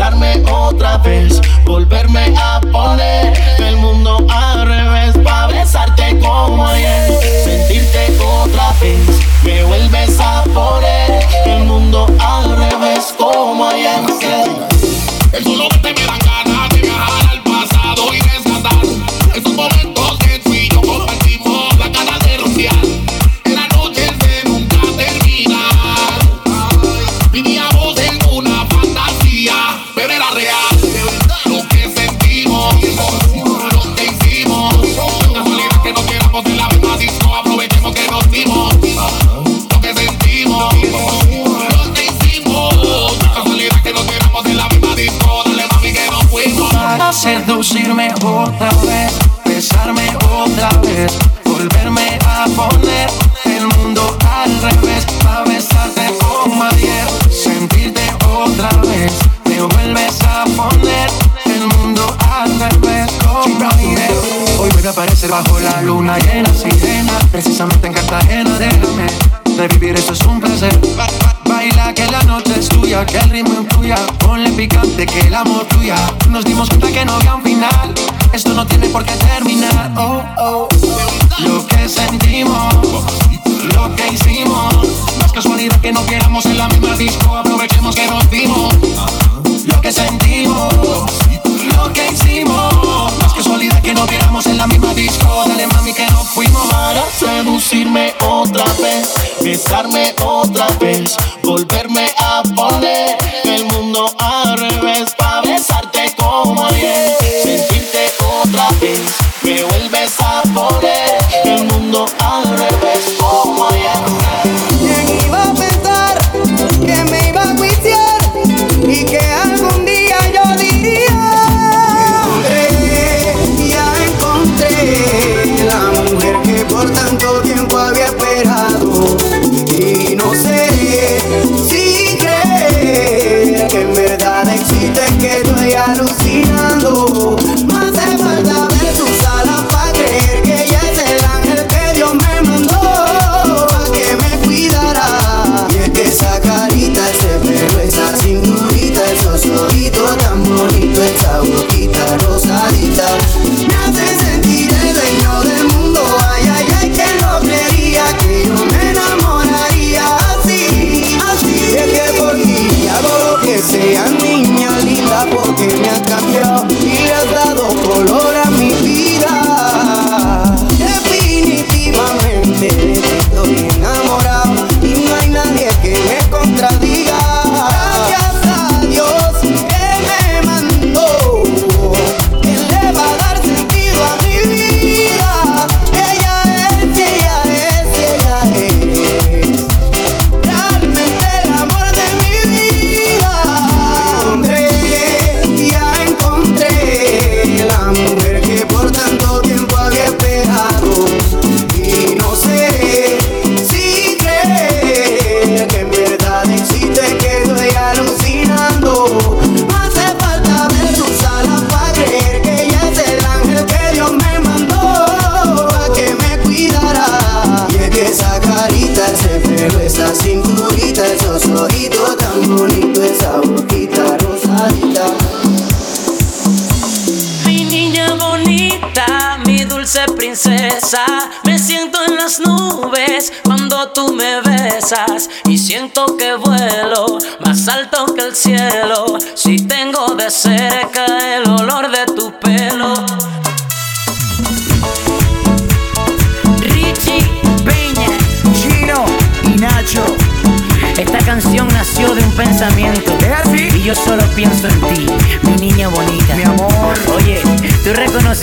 besarme otra vez, nota es tuya, que el ritmo influya. Ponle picante que el amor fluya. Nos dimos cuenta que no había un final. Esto no tiene por qué terminar. Oh, oh. Lo que sentimos, lo que hicimos. Más casualidad que no queramos en la misma disco. Aprovechemos que nos dimos. Lo que sentimos, lo que hicimos casualidad que nos tiramos en la misma disco. Dale mami que nos fuimos para seducirme otra vez, besarme otra vez, volverme a poner el mundo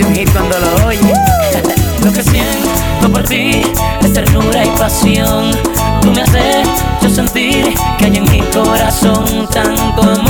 un hit cuando lo oyes. lo que siento por ti es ternura y pasión. Tú me haces yo sentir que hay en mi corazón tanto amor.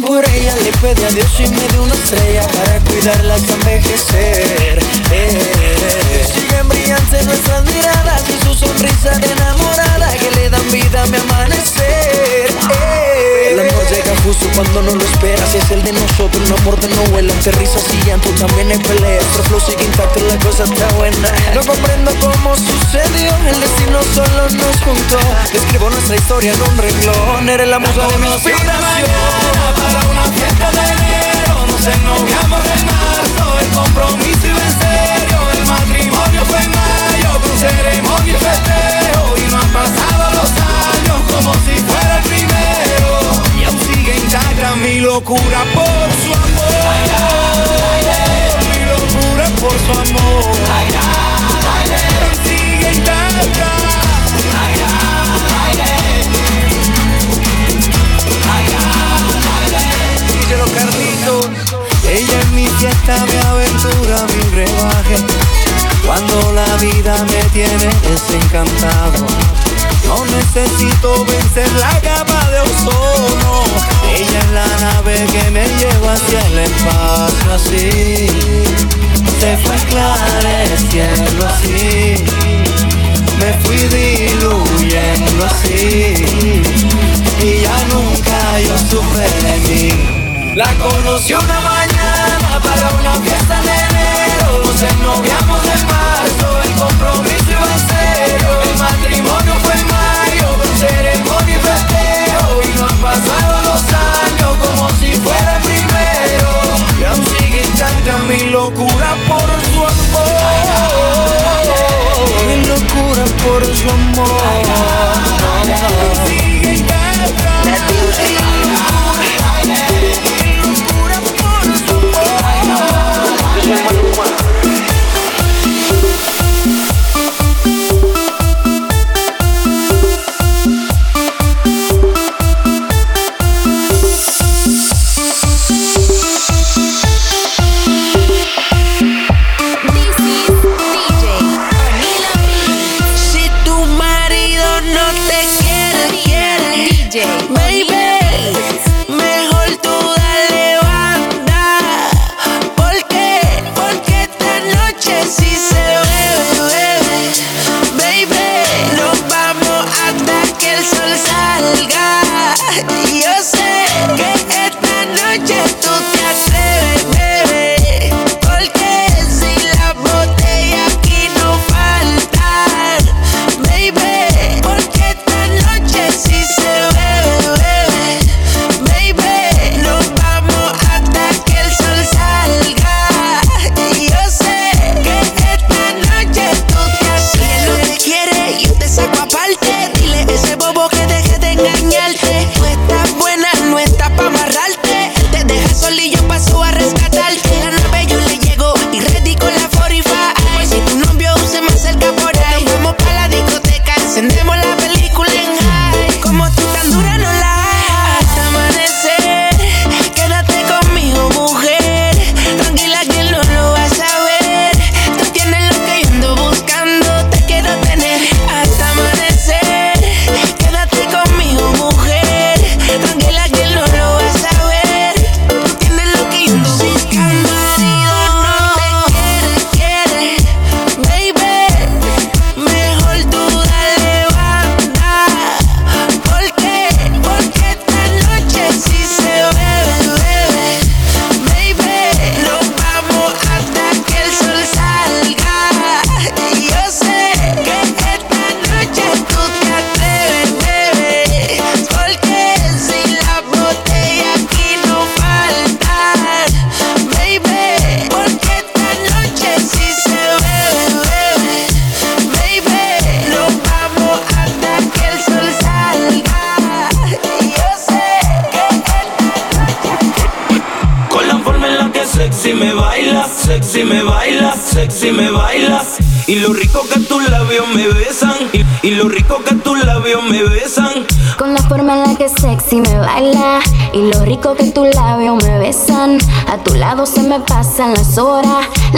Por ella Le pedí a Dios y me dio una estrella Para cuidarla hasta envejecer eh. Siguen brillantes nuestras miradas Y su sonrisa enamorada Que le dan vida a mi amanecer. El amor llega justo cuando no lo esperas Es el de nosotros, no de no huele Entre risas y llanto también hay peleas Nuestro flow sigue intacto, la cosa está buena No comprendo cómo sucedió El destino solo nos juntó. Escribo nuestra historia en un renglón. Eres la musa de mi inspiración. para una fiesta de enero Nos ennoviamos en marzo El compromiso iba en serio El matrimonio fue en mayo Con ceremonia y festejo Y no han pasado los años Como si fuera el primero Y aún sigue intacta mi locura por su amor Mi locura por su amor vida me tiene desencantado. No necesito vencer la capa de ozono. Ella es la nave que me lleva hacia el espacio así. Se fue esclareciendo así. Me fui diluyendo así. Y ya nunca yo supe de mí. La conocí una mañana para una fiesta de enero. Nos ennoviamos en marzo, compromiso. El matrimonio fue en mayo, ceremonia y. Y no han pasado los años como si fuera el primero. Y aún sigue intacta mi locura por su amor. Mi locura por su amor.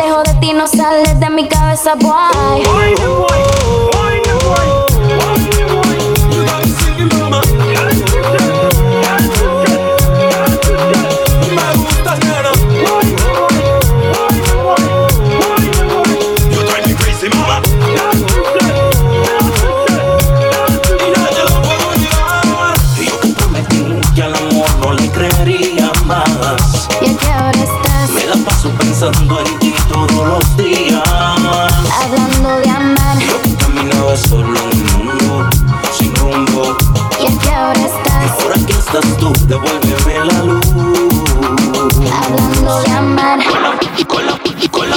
De ti no sales de mi cabeza, boy. Me devuélveme la luz. Hablando de amar. Con la, con la, con la,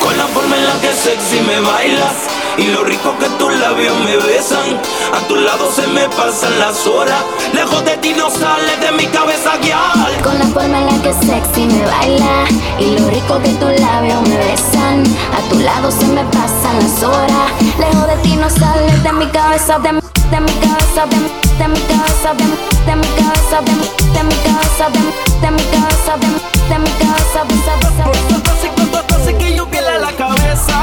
con la, forma en la que sexy me bailas y lo rico que tus labios me besan. A tu lado se me pasan las horas. Lejos de ti no sales de mi cabeza, guiar. Con la forma en la que sexy me baila y lo rico que tus labios me besan. A tu lado se me pasan las horas. Lejos de ti no sales de mi cabeza, de mi, de mi cabeza, de mi, mi cabeza, de mi, mi cabeza, de mi, mi cabeza, de mi, mi cabeza, de mi, mi cuánto hace que yo la cabeza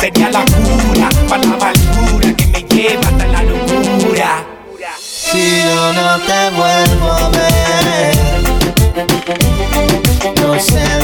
Sería la cura para la amargura que me lleva hasta la locura. Si yo no te vuelvo a ver, no sé.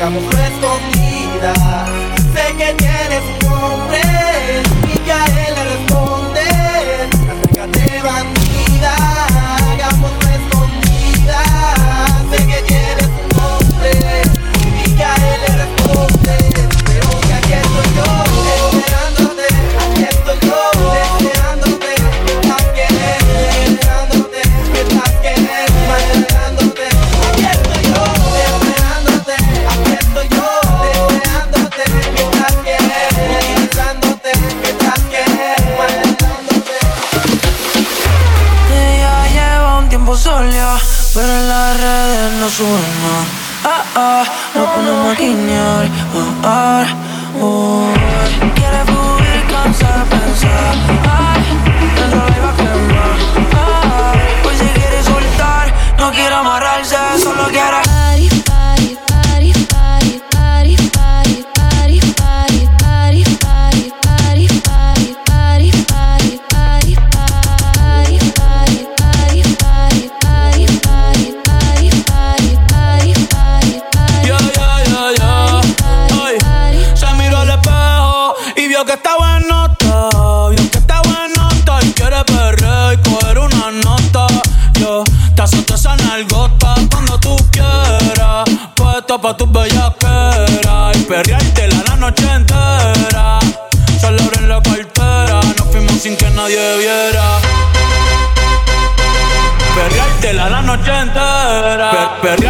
tengamos nuestra escondida. Sé que Pero en las redes no suben más. Ah, ah, no ponemos a guiñar. Ah, ah oh. perrear.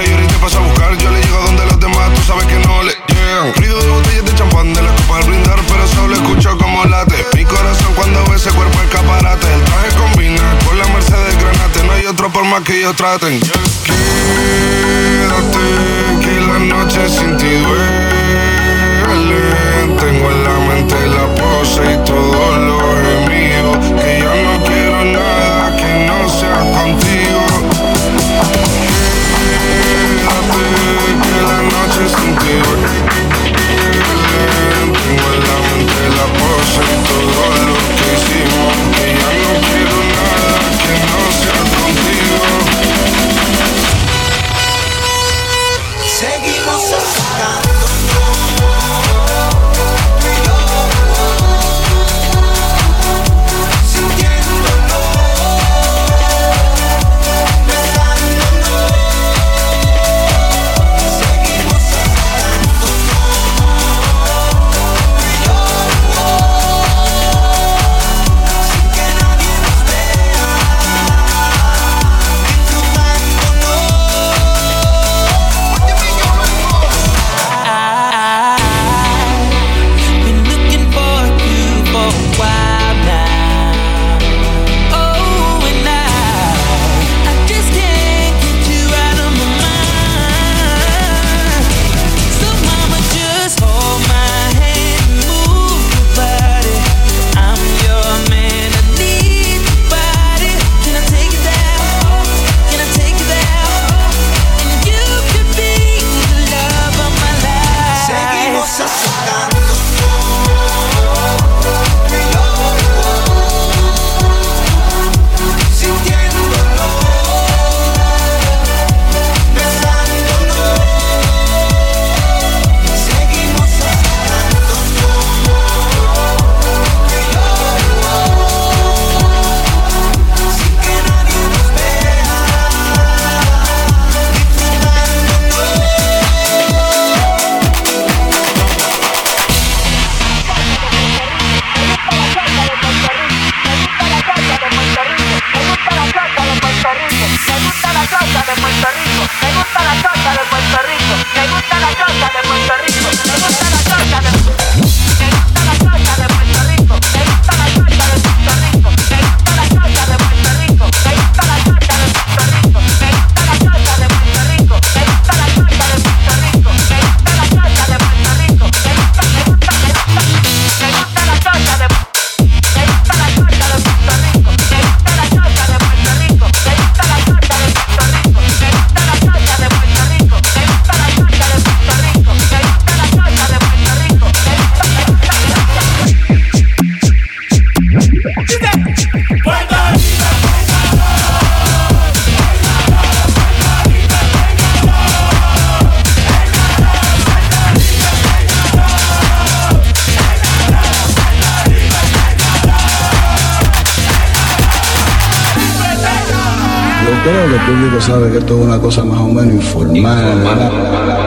noche y ahorita paso a buscar. Yo le llego donde los demás, tú sabes que no le llegan. Ruido de botellas de champán de la copa al brindar, pero solo escucho como late. Mi corazón cuando ve ese cuerpo escaparate. El traje combina con la merced Mercedes Granate. No hay otro por más que ellos traten. Quédate, que la noche sin ti duele. Tengo en la mente la pose y todo lo mío. Que ya no quiero nada que no sea contigo. Duele. Tengo en la mente la pose y todo público sabe que esto es una cosa más o menos informal.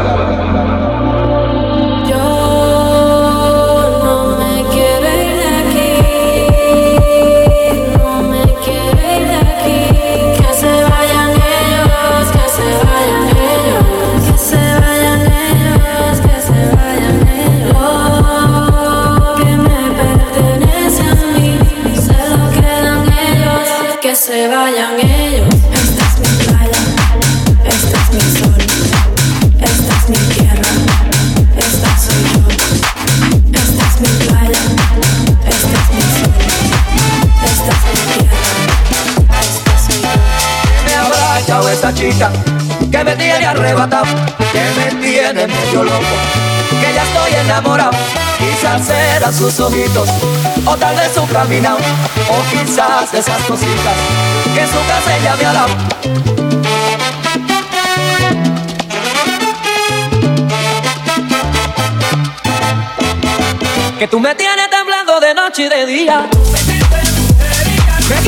Sus ojitos, o tal vez su caminado, o quizás esas cositas que en su casa ella me ha dado. Que tú me tienes temblando de noche y de día. Me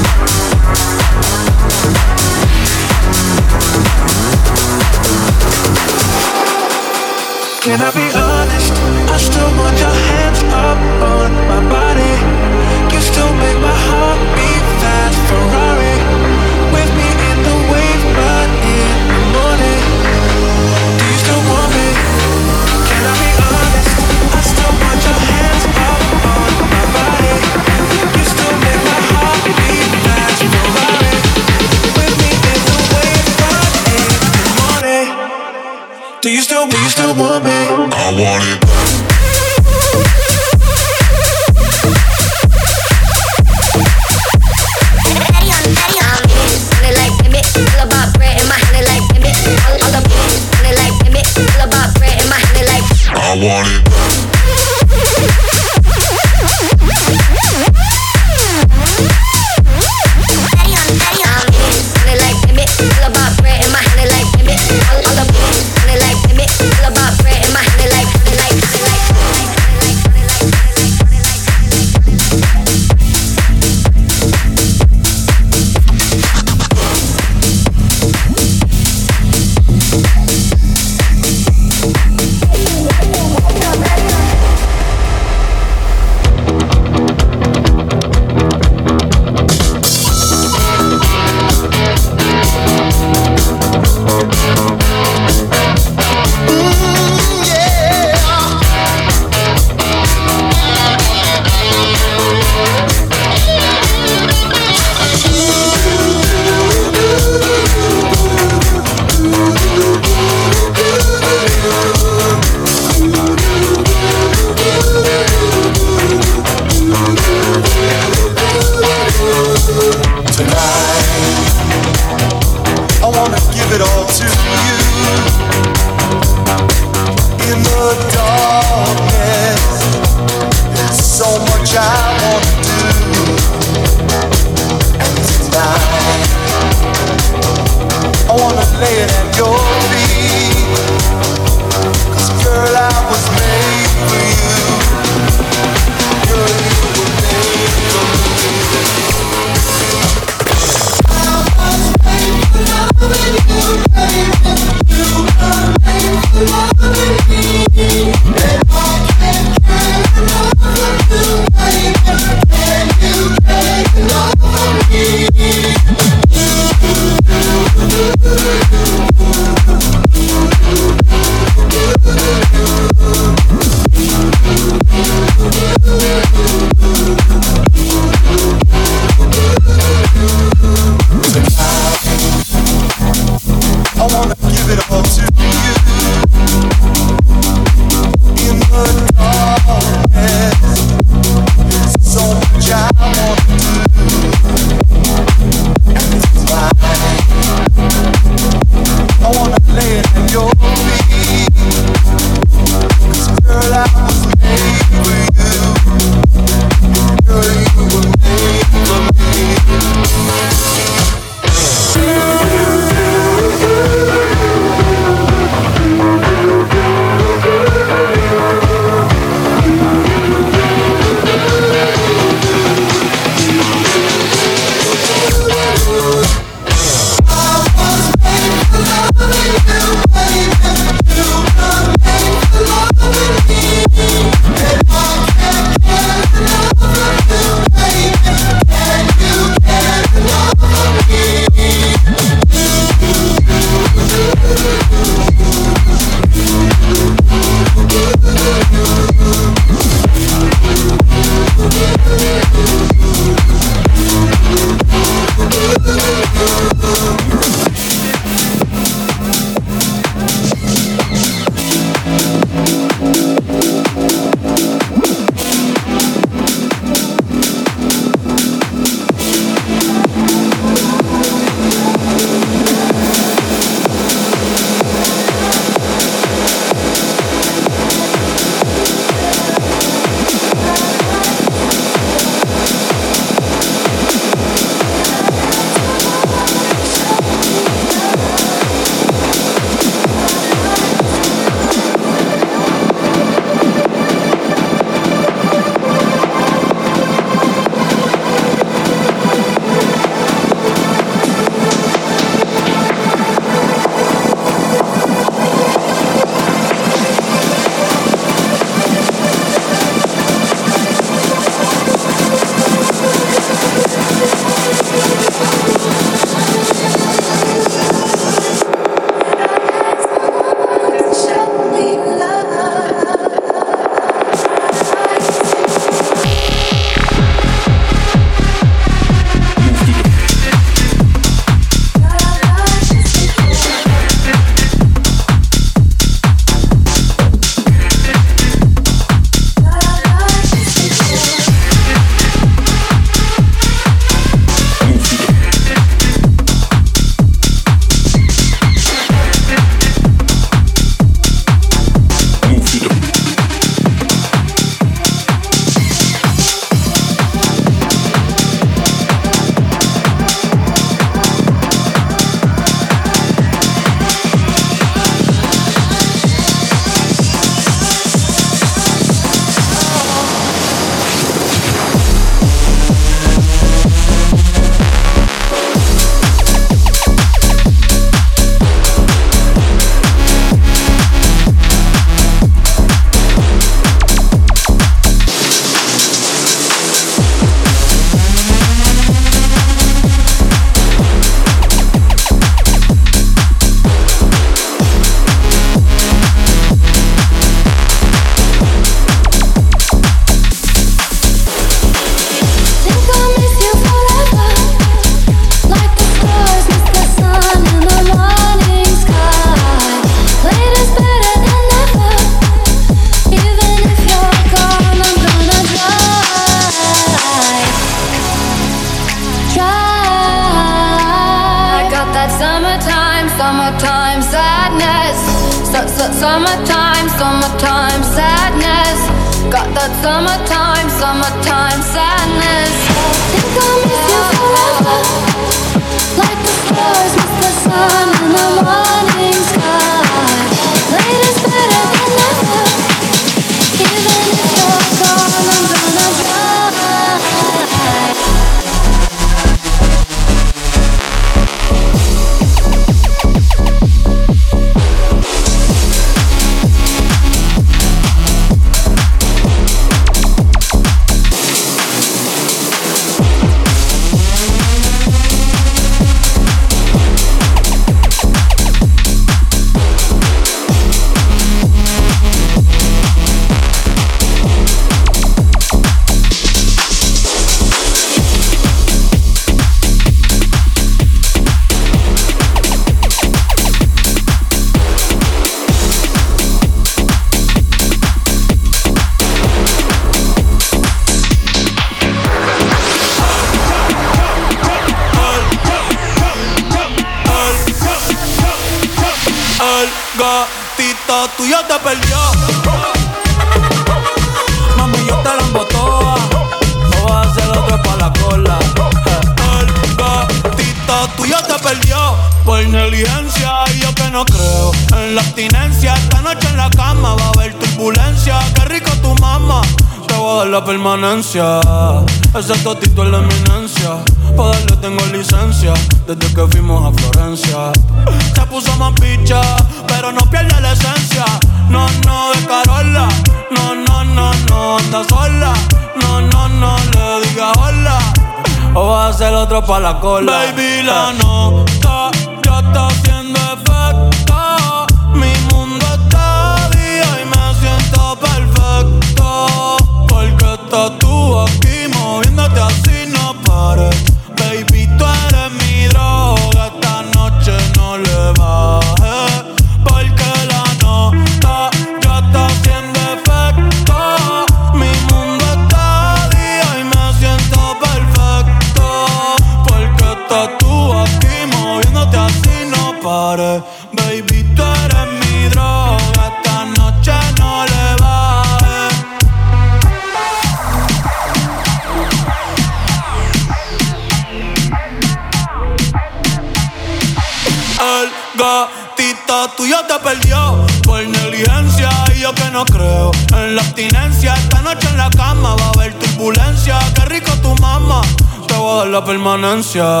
la permanencia.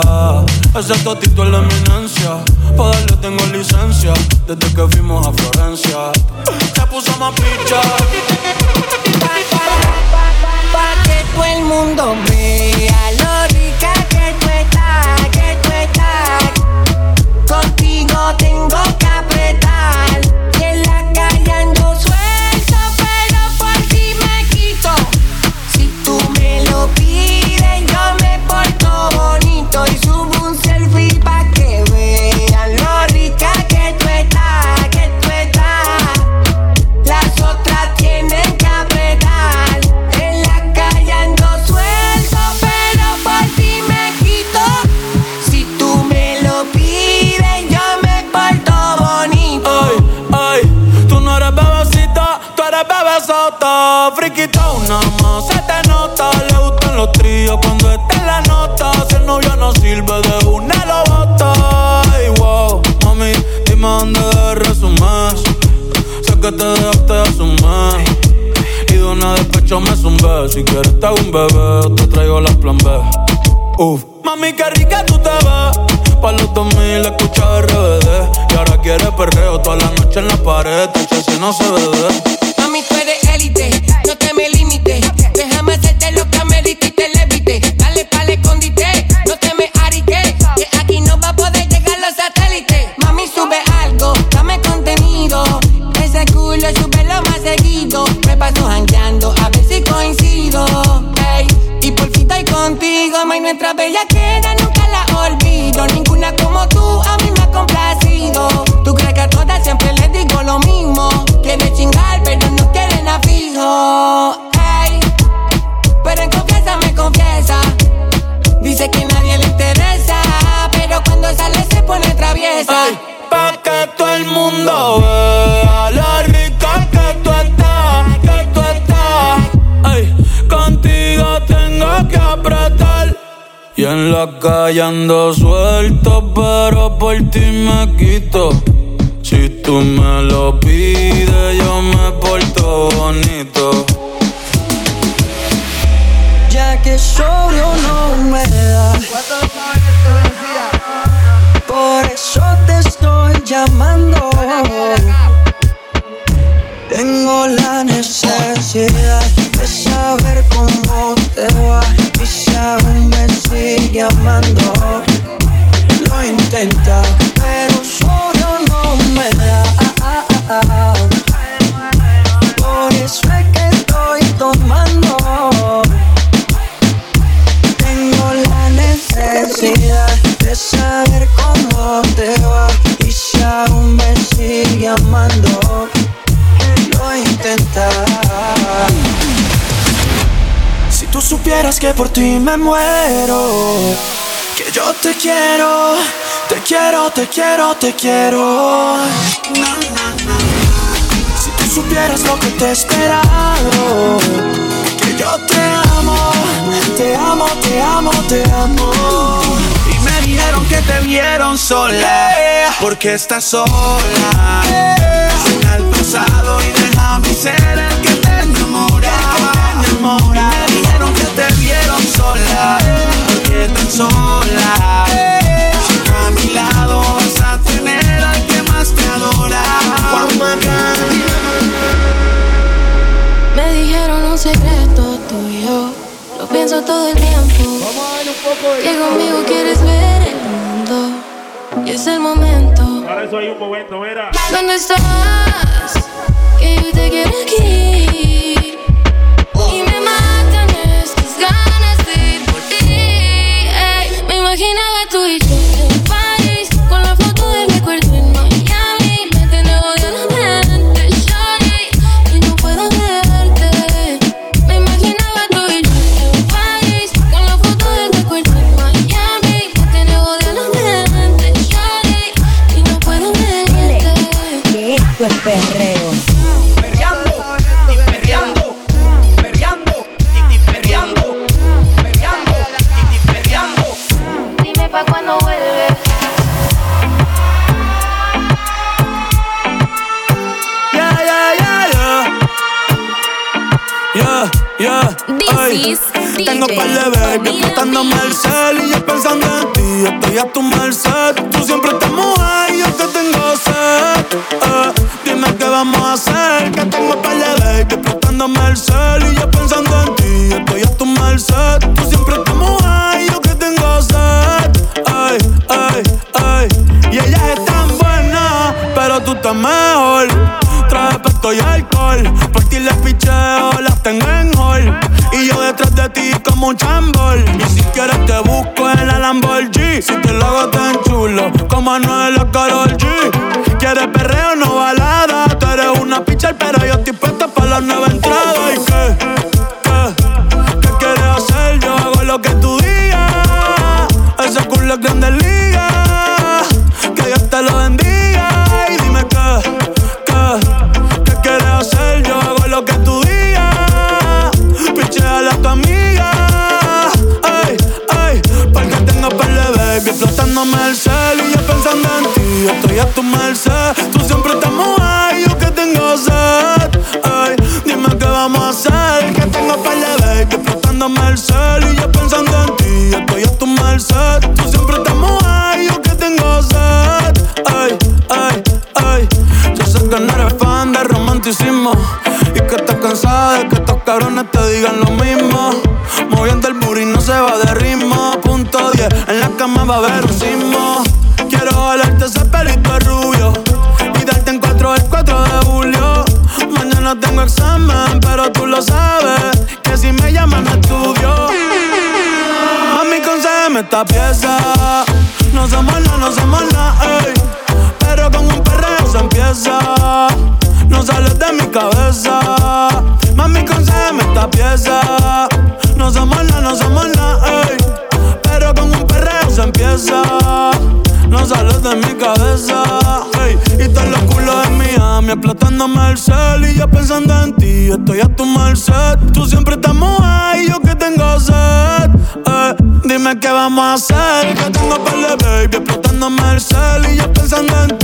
Ese totito es la eminencia. Pa' darle tengo licencia. Desde que fuimos a Florencia. Se puso más picha. Pa, que todo el mundo sirve de una lo bota. Y wow, mami, dime dónde resumes. Sé que te dejaste de asumir. Y de una despecho me zumbé. Si quieres te hago un bebé, te traigo las plan B. Uf. Mami, qué rica tú te ves. Pa' los 2000 escucha RBD. Y ahora quieres perreo toda la noche en la pared. Te si no se bebe. Mami, tú eres élite que subirlo más seguido. Me paso jangueando, a ver si coincido. Ey, y por si estoy contigo, ma, y nuestra bella queda nunca la olvido. Ninguna como tú a mí me ha complacido. Tú crees que a todas siempre les digo lo mismo. Quieren chingar, pero no quieren a fijo. Pero en confianza me confiesa. Dice que nadie le interesa, pero cuando sale se pone traviesa. Pa' que todo el mundo vea en la calle ando suelto, pero por ti me quito. Si tú me lo pides, yo me porto bonito. Ya que sobrio no me da. Por eso te estoy llamando. Tengo la necesidad de saber cómo te va y si aún me llamando. Lo intenta, pero solo no me da. Por eso es que estoy tomando. Tengo la necesidad de saber cómo te va. Y si aún me sigue amando, lo intenta tú supieras que por ti me muero. Que yo te quiero, te quiero, te quiero, te quiero. Si tú supieras lo que te he esperado. Que yo te amo, te amo, te amo, te amo. Y me dijeron que te vieron sola. Porque estás sola eso un momento, mira. ¿Dónde estás? Que yo te quiero aquí. fichar, pero vamos a hacer? Que tengo pele, baby, explotándome el cel y yo pensando en